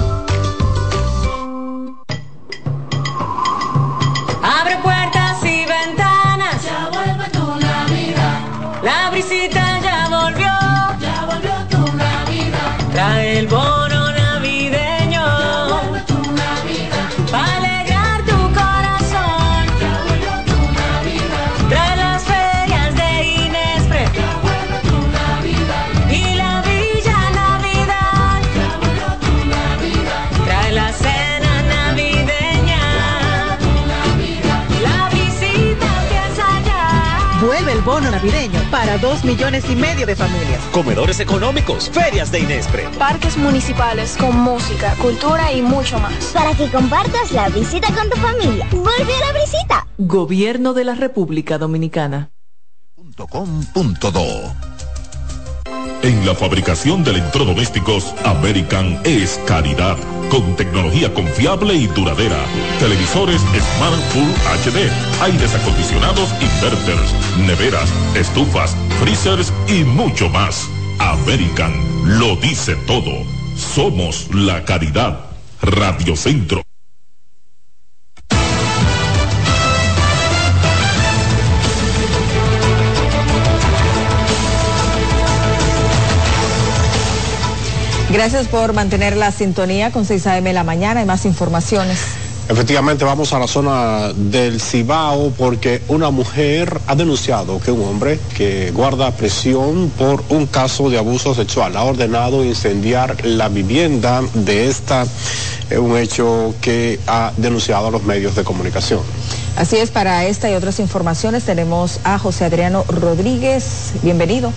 Speaker 51: para
Speaker 30: dos millones y medio de familias.
Speaker 46: Comedores económicos, ferias de Inespre.
Speaker 20: Parques municipales con música, cultura y mucho más.
Speaker 11: Para que compartas la visita con tu familia. Vuelve a la visita.
Speaker 30: Gobierno de la República Dominicana.
Speaker 4: Com.do. En la fabricación de electrodomésticos, American es calidad, con tecnología confiable y duradera. Televisores Smart Full HD, aires acondicionados inverters, neveras, estufas, freezers y mucho más. American lo dice todo. Somos la calidad. Radio Centro.
Speaker 7: Gracias por mantener la sintonía con 6 AM la mañana y más informaciones.
Speaker 8: Efectivamente, vamos a la zona del Cibao porque una mujer ha denunciado que un hombre que guarda prisión por un caso de abuso sexual ha ordenado incendiar la vivienda de esta, eh, un hecho que ha denunciado a los medios de comunicación.
Speaker 7: Así es, para esta y otras informaciones tenemos a José Adriano Rodríguez. Bienvenido.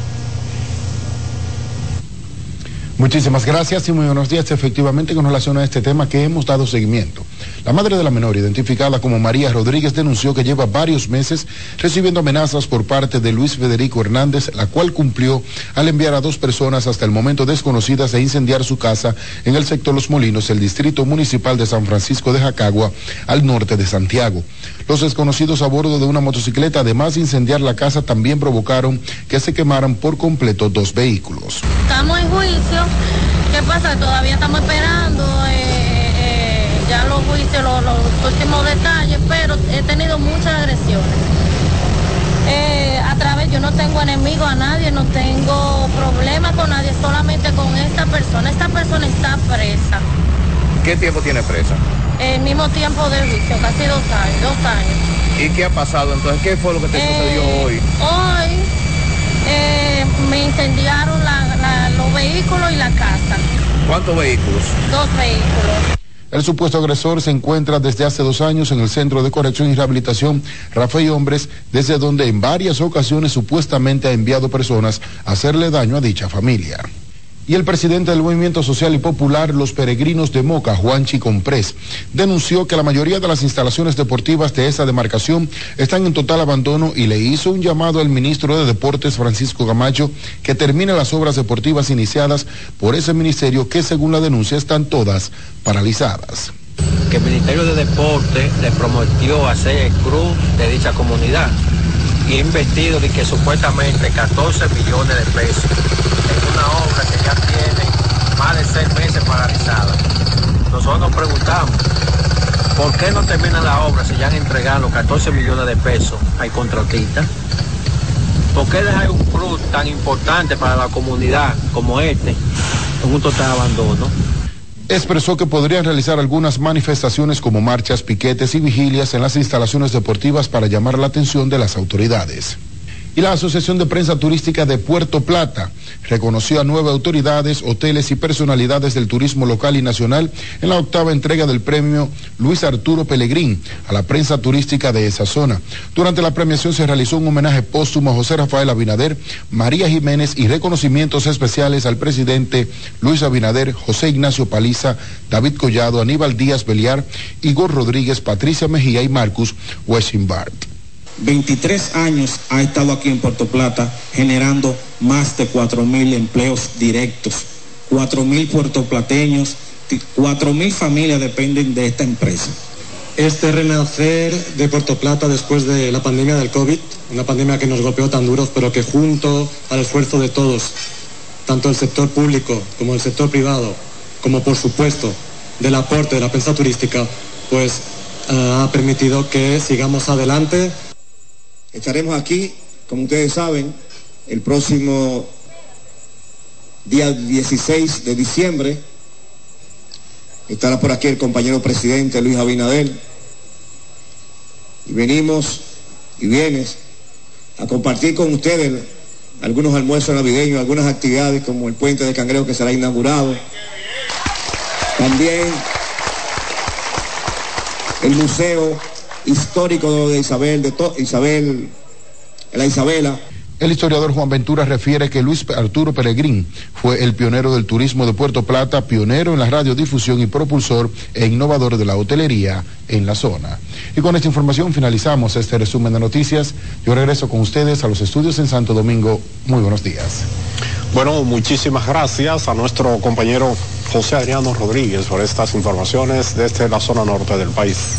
Speaker 52: Muchísimas gracias y muy buenos días. Efectivamente, con relación a este tema que hemos dado seguimiento. La madre de la menor, identificada como María Rodríguez, denunció que lleva varios meses recibiendo amenazas por parte de Luis Federico Hernández, la cual cumplió al enviar a dos personas hasta el momento desconocidas a incendiar su casa en el sector Los Molinos, el distrito municipal de San Francisco de Jacagua, al norte de Santiago. Los desconocidos a bordo de una motocicleta, además de incendiar la casa, también provocaron que se quemaran por completo dos vehículos.
Speaker 53: Estamos en juicio. ¿Qué pasa? Todavía estamos esperando eh, eh, ya los juicios, los, últimos detalles, pero he tenido muchas agresiones. Eh, a través, yo no tengo enemigo a nadie, no tengo problema con nadie, solamente con esta persona. Esta persona está presa.
Speaker 29: ¿Qué tiempo tiene presa?
Speaker 53: El mismo tiempo de juicio, casi dos años, dos años.
Speaker 29: ¿Y qué ha pasado entonces? ¿Qué fue lo que te sucedió hoy?
Speaker 53: Hoy eh, me incendiaron la- la- los vehículos y la casa.
Speaker 29: ¿Cuántos vehículos?
Speaker 53: Dos vehículos.
Speaker 52: El supuesto agresor se encuentra desde hace dos años en el Centro de Corrección y Rehabilitación Rafael Hombres, desde donde en varias ocasiones supuestamente ha enviado personas a hacerle daño a dicha familia. Y el presidente del Movimiento Social y Popular Los Peregrinos de Moca, Juanchi Comprés, denunció que la mayoría de las instalaciones deportivas de esa demarcación están en total abandono y le hizo un llamado al ministro de Deportes, Francisco Gamacho, que termine las obras deportivas iniciadas por ese ministerio que, según la denuncia, están todas paralizadas.
Speaker 54: que el Ministerio de Deporte le prometió hacer el cruz de dicha comunidad y ha invertido de que supuestamente 14 millones de pesos en una obra que ya tiene más de seis meses paralizada. Nosotros nos preguntamos, ¿por qué no termina la obra si ya han entregado los 14 millones de pesos al contratista? ¿Por qué dejar un cruz tan importante para la comunidad como este en un total abandono?
Speaker 52: Expresó que podrían realizar algunas manifestaciones como marchas, piquetes y vigilias en las instalaciones deportivas para llamar la atención de las autoridades. Y la Asociación de Prensa Turística de Puerto Plata reconoció a nueve autoridades, hoteles y personalidades del turismo local y nacional en la octava entrega del premio Luis Arturo Pellegrín a la prensa turística de esa zona. Durante la premiación se realizó un homenaje póstumo a José Rafael Abinader, María Jiménez y reconocimientos especiales al presidente Luis Abinader, José Ignacio Paliza, David Collado, Aníbal Díaz Beliar, Igor Rodríguez, Patricia Mejía y Marcus Weissenbart.
Speaker 16: 23 años ha estado aquí en Puerto Plata generando más de 4 mil empleos directos. 4 mil puertoplateños, 4 mil familias dependen de esta empresa.
Speaker 55: Este renacer de Puerto Plata después de la pandemia del COVID, una pandemia que nos golpeó tan duros, pero que junto al esfuerzo de todos, tanto el sector público como el sector privado, como por supuesto del aporte de la prensa turística, pues eh, ha permitido que sigamos adelante.
Speaker 27: Estaremos aquí, como ustedes saben, el próximo día 16 de diciembre. Estará por aquí el compañero presidente Luis Abinader. Y venimos y vienes a compartir con ustedes algunos almuerzos navideños, algunas actividades como el puente de Cangrejo que será inaugurado. También el Museo Histórico de Isabel, de to Isabel, la Isabela.
Speaker 52: El historiador Juan Ventura refiere que Luis Arturo Peregrín fue el pionero del turismo de Puerto Plata, pionero en la radiodifusión y propulsor e innovador de la hotelería en la zona. Y con esta información finalizamos este resumen de noticias. Yo regreso con ustedes a los estudios en Santo Domingo. Muy buenos días.
Speaker 8: Bueno, muchísimas gracias a nuestro compañero José Adriano Rodríguez por estas informaciones desde la zona norte del país.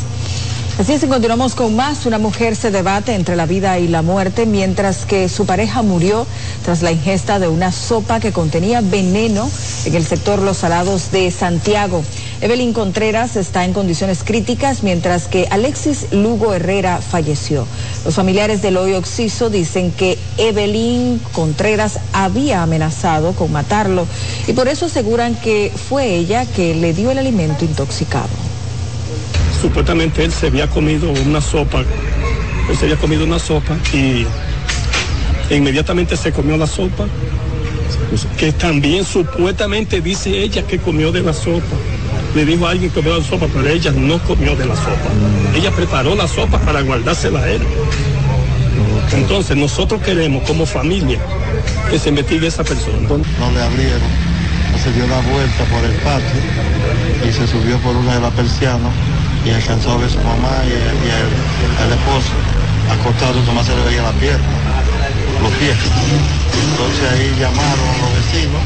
Speaker 7: Así es, continuamos con más. Una mujer se debate entre la vida y la muerte mientras que su pareja murió tras la ingesta de una sopa que contenía veneno en el sector Los Salados de Santiago. Evelyn Contreras está en condiciones críticas mientras que Alexis Lugo Herrera falleció. Los familiares del hoyo Oxiso dicen que Evelyn Contreras había amenazado con matarlo y por eso aseguran que fue ella que le dio el alimento intoxicado.
Speaker 56: Supuestamente él se había comido una sopa, él se había comido una sopa y inmediatamente se comió la sopa, que también supuestamente dice ella que comió de la sopa. Le dijo a alguien que comió la sopa, pero ella no comió de la sopa. Ella preparó la sopa para guardársela a él. Entonces nosotros queremos como familia que se investigue esa persona.
Speaker 57: no le abrieron, se dio la vuelta por el patio y se subió por una de las persianas y alcanzó a ver su mamá y, y el, el esposo acostado, nomás se le veía la pierna, los pies. Entonces ahí llamaron a los vecinos,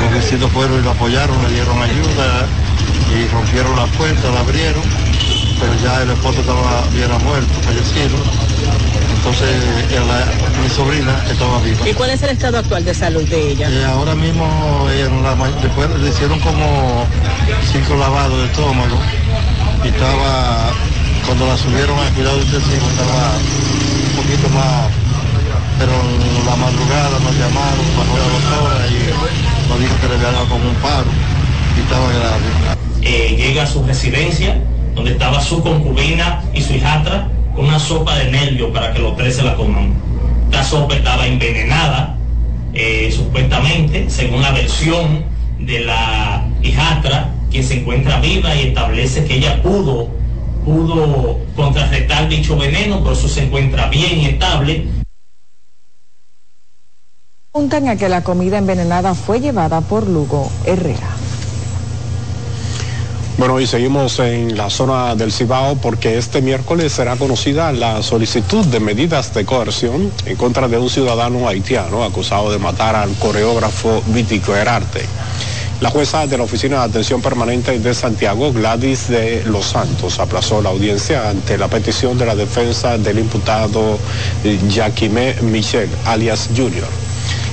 Speaker 57: los vecinos fueron y lo apoyaron, le dieron ayuda y rompieron la puerta, la abrieron, pero ya el esposo estaba, era muerto, fallecido. Entonces eh, la- mi sobrina estaba viva.
Speaker 58: ¿Y cuál es el estado actual de salud de ella?
Speaker 57: Eh, ahora mismo en la ma- después le hicieron como cinco lavados de estómago y estaba, cuando la subieron al cuidado intensivo estaba un poquito más, pero en la madrugada nos llamaron, bajó la doctora y nos dijo que le había dado como un paro y estaba grave.
Speaker 53: eh, llega a su residencia, donde estaba su concubina y su hijastra, una sopa de nervio para que los tres se la coman. La sopa estaba envenenada, eh, supuestamente, según la versión de la hijastra, quien se encuentra viva y establece que ella pudo, pudo dicho veneno, por eso se encuentra bien y estable,
Speaker 7: Apuntan a que la comida envenenada fue llevada por Lugo Herrera.
Speaker 8: Bueno, y seguimos en la zona del Cibao porque este miércoles será conocida la solicitud de medidas de coerción en contra de un ciudadano haitiano acusado de matar al coreógrafo Vitico Herarte. La jueza de la Oficina de Atención Permanente de Santiago, Gladys de Los Santos, aplazó la audiencia ante la petición de la defensa del imputado Jaquime Michel, alias Junior.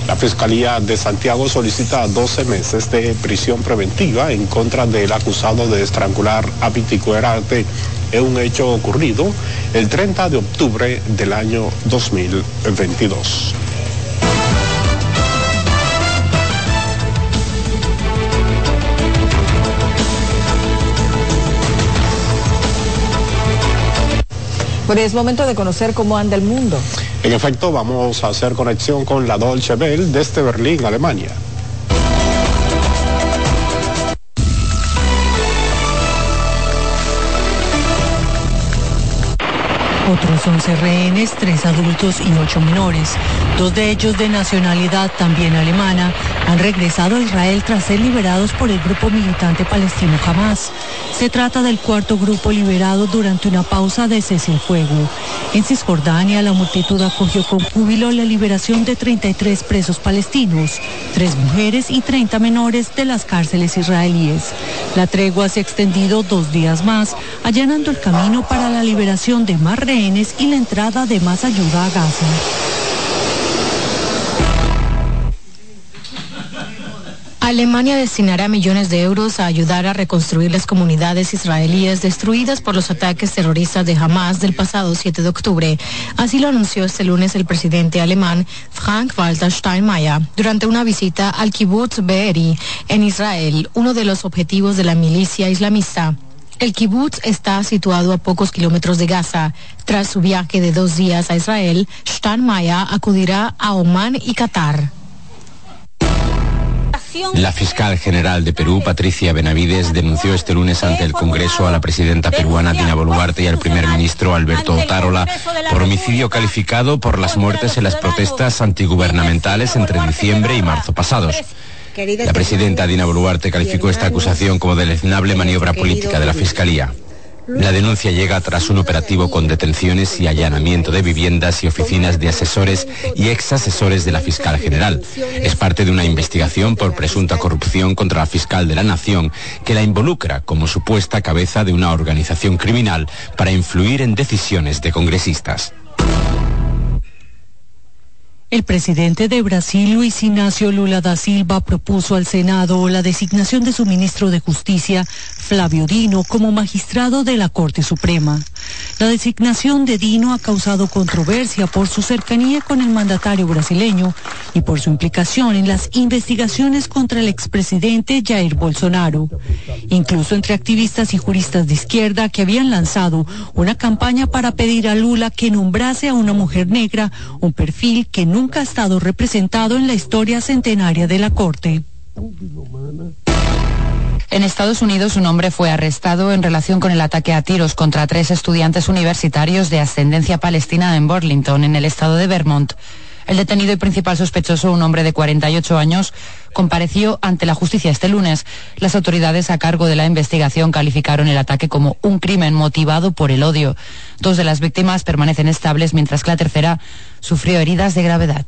Speaker 8: La Fiscalía de Santiago solicita 12 meses de prisión preventiva en contra del acusado de estrangular a Herarte en un hecho ocurrido el 30 de octubre del año 2022.
Speaker 7: Bueno, es momento de conocer cómo anda el mundo.
Speaker 8: En efecto, vamos a hacer conexión con la Dolce Welle desde Berlín, Alemania.
Speaker 59: Otros 11 rehenes, tres adultos y ocho menores, dos de ellos de nacionalidad también alemana, han regresado a Israel tras ser liberados por el grupo militante palestino Hamas. Se trata del cuarto grupo liberado durante una pausa de cese el fuego. En Cisjordania, la multitud acogió con júbilo la liberación de 33 presos palestinos, tres mujeres y 30 menores de las cárceles israelíes. La tregua se ha extendido dos días más, allanando el camino para la liberación de más rehenes y la entrada de más ayuda a Gaza.
Speaker 60: Alemania destinará millones de euros a ayudar a reconstruir las comunidades israelíes destruidas por los ataques terroristas de Hamas del pasado 7 de octubre. Así lo anunció este lunes el presidente alemán Frank-Walter Steinmeier durante una visita al kibbutz Be'eri en Israel, uno de los objetivos de la milicia islamista. El kibbutz está situado a pocos kilómetros de Gaza. Tras su viaje de dos días a Israel, Steinmeier acudirá a Omán y Qatar.
Speaker 61: La fiscal general de Perú, Patricia Benavides, denunció este lunes ante el Congreso a la presidenta peruana Dina Boluarte y al primer ministro Alberto Otárola por homicidio calificado por las muertes en las protestas antigubernamentales entre diciembre y marzo pasados. La presidenta Dina Boluarte calificó esta acusación como deleznable maniobra política de la Fiscalía. La denuncia llega tras un operativo con detenciones y allanamiento de viviendas y oficinas de asesores y ex asesores de la fiscal general. Es parte de una investigación por presunta corrupción contra la fiscal de la Nación que la involucra como supuesta cabeza de una organización criminal para influir en decisiones de congresistas.
Speaker 59: El presidente de Brasil, Luis Ignacio Lula da Silva, propuso al Senado la designación de su ministro de Justicia, Flavio Dino, como magistrado de la Corte Suprema. La designación de Dino ha causado controversia por su cercanía con el mandatario brasileño y por su implicación en las investigaciones contra el expresidente Jair Bolsonaro. Incluso entre activistas y juristas de izquierda que habían lanzado una campaña para pedir a Lula que nombrase a una mujer negra, un perfil que nunca ha estado representado en la historia centenaria de la Corte.
Speaker 62: En Estados Unidos, un hombre fue arrestado en relación con el ataque a tiros contra tres estudiantes universitarios de ascendencia palestina en Burlington, en el estado de Vermont. El detenido y principal sospechoso, un hombre de 48 años, compareció ante la justicia este lunes. Las autoridades a cargo de la investigación calificaron el ataque como un crimen motivado por el odio. Dos de las víctimas permanecen estables, mientras que la tercera sufrió heridas de gravedad.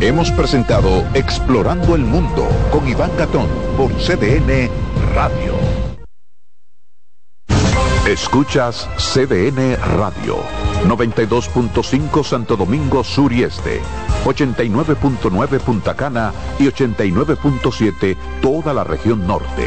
Speaker 30: Hemos presentado Explorando el Mundo con Iván Gatón por CDN Radio. Escuchas CDN Radio, 92.5 Santo Domingo Sur y Este, 89.9 Punta Cana y 89.7 toda la región norte.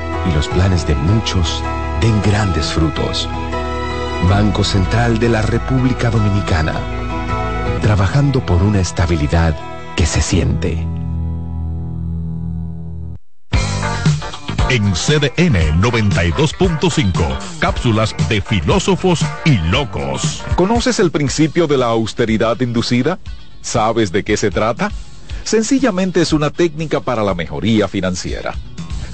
Speaker 63: y los planes de muchos den grandes frutos. Banco Central de la República Dominicana. Trabajando por una estabilidad que se siente.
Speaker 4: En CDN 92.5, cápsulas de filósofos y locos.
Speaker 64: ¿Conoces el principio de la austeridad inducida? ¿Sabes de qué se trata? Sencillamente es una técnica para la mejoría financiera.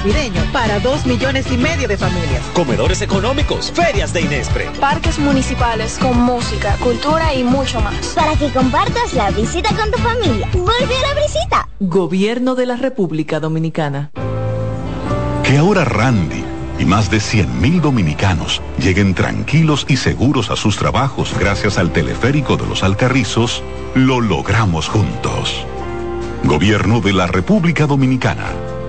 Speaker 65: Navideño para
Speaker 43: dos millones y medio de familias.
Speaker 66: Comedores económicos, ferias de Inespre.
Speaker 20: Parques municipales con música, cultura y mucho más.
Speaker 11: Para que compartas la visita con tu familia. Vuelve a la visita.
Speaker 43: Gobierno de la República Dominicana.
Speaker 67: Que ahora Randy y más de 100.000 dominicanos lleguen tranquilos y seguros a sus trabajos gracias al teleférico de los Alcarrizos, lo logramos juntos. Gobierno de la República Dominicana.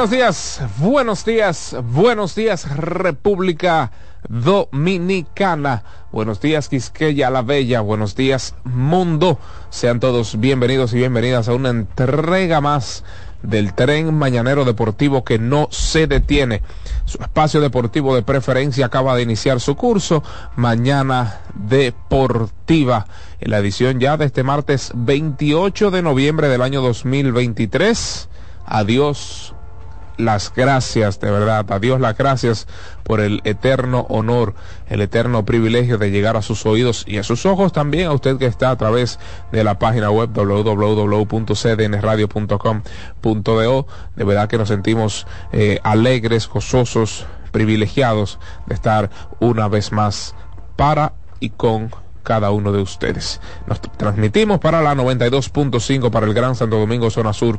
Speaker 55: Buenos días, buenos días, buenos días República Dominicana. Buenos días Quisqueya la Bella, buenos días mundo. Sean todos bienvenidos y bienvenidas a una entrega más del tren mañanero deportivo que no se detiene. Su espacio deportivo de preferencia acaba de iniciar su curso. Mañana deportiva en la edición ya de este martes 28 de noviembre del año 2023. Adiós las gracias, de verdad, a Dios las gracias por el eterno honor, el eterno privilegio de llegar a sus oídos y a sus ojos también a usted que está a través de la página web www.cdnradio.com.do. De verdad que nos sentimos eh, alegres, gozosos, privilegiados de estar una vez más para y con cada uno de ustedes. Nos transmitimos para la 92.5 para el Gran Santo Domingo Zona Sur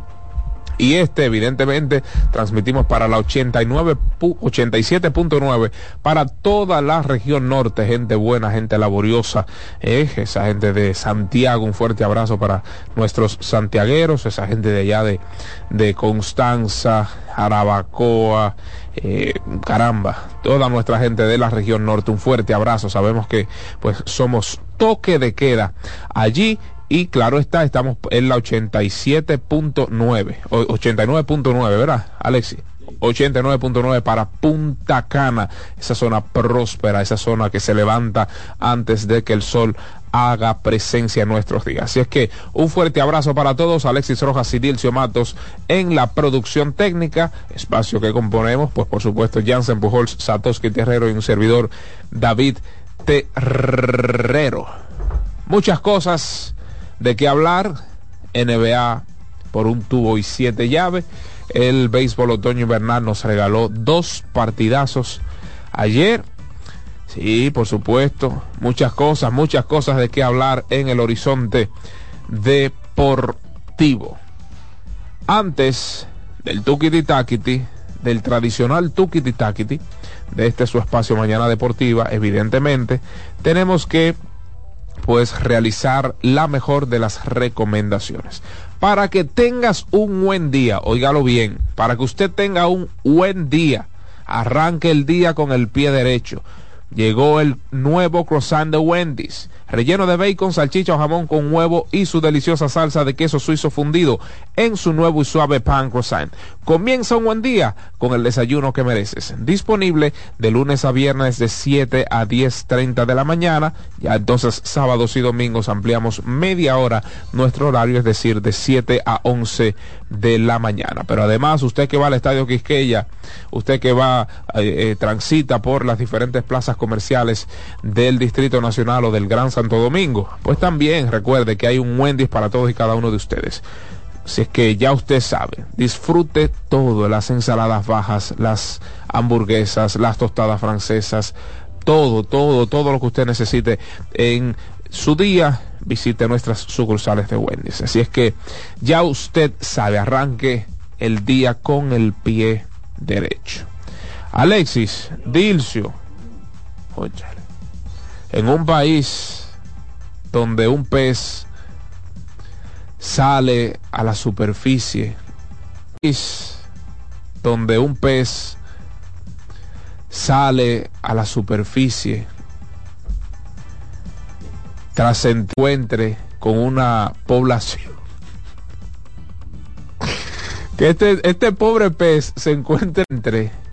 Speaker 55: y este evidentemente transmitimos para la 89 87.9 para toda la región norte, gente buena, gente laboriosa, eh, esa gente de Santiago, un fuerte abrazo para nuestros santiagueros, esa gente de allá de, de Constanza, Arabacoa, eh, caramba, toda nuestra gente de la región norte, un fuerte abrazo, sabemos que pues somos toque de queda allí y claro está, estamos en la 87.9, o 89.9, ¿verdad, Alexi? 89.9 para Punta Cana, esa zona próspera, esa zona que se levanta antes de que el sol haga presencia en nuestros días. Así es que un fuerte abrazo para todos, Alexis Rojas y Dilcio Matos en la producción técnica, espacio que componemos, pues por supuesto Jansen Pujols, Satoshi Terrero y un servidor David Terrero. Muchas cosas de qué hablar. NBA por un tubo y siete llaves. El béisbol otoño invernal nos regaló dos partidazos ayer. Sí, por supuesto, muchas cosas, muchas cosas de qué hablar en el horizonte deportivo. Antes del Tukiti Takiti, del tradicional Tukiti Takiti, de este su espacio Mañana Deportiva, evidentemente, tenemos que pues realizar la mejor de las recomendaciones. Para que tengas un buen día, óigalo bien, para que usted tenga un buen día, arranque el día con el pie derecho. Llegó el nuevo croissant de Wendy's relleno de bacon, salchicha o jamón con huevo y su deliciosa salsa de queso suizo fundido en su nuevo y suave pan croissant. Comienza un buen día con el desayuno que mereces. Disponible de lunes a viernes de 7 a 10.30 de la mañana. Ya entonces sábados y domingos ampliamos media hora nuestro horario, es decir, de 7 a 11 de la mañana. Pero además, usted que va al Estadio Quisqueya, usted que va, eh, eh, transita por las diferentes plazas comerciales del Distrito Nacional o del Gran San Santo Domingo. Pues también recuerde que hay un Wendy's para todos y cada uno de ustedes. Si es que ya usted sabe, disfrute todo, las ensaladas bajas, las hamburguesas, las tostadas francesas, todo, todo, todo lo que usted necesite en su día, visite nuestras sucursales de Wendy's. Así es que ya usted sabe, arranque el día con el pie derecho. Alexis, Dilcio, en un país donde un pez sale a la superficie, donde un pez sale a la superficie tras se encuentre con una población. Que este, este pobre pez se encuentre entre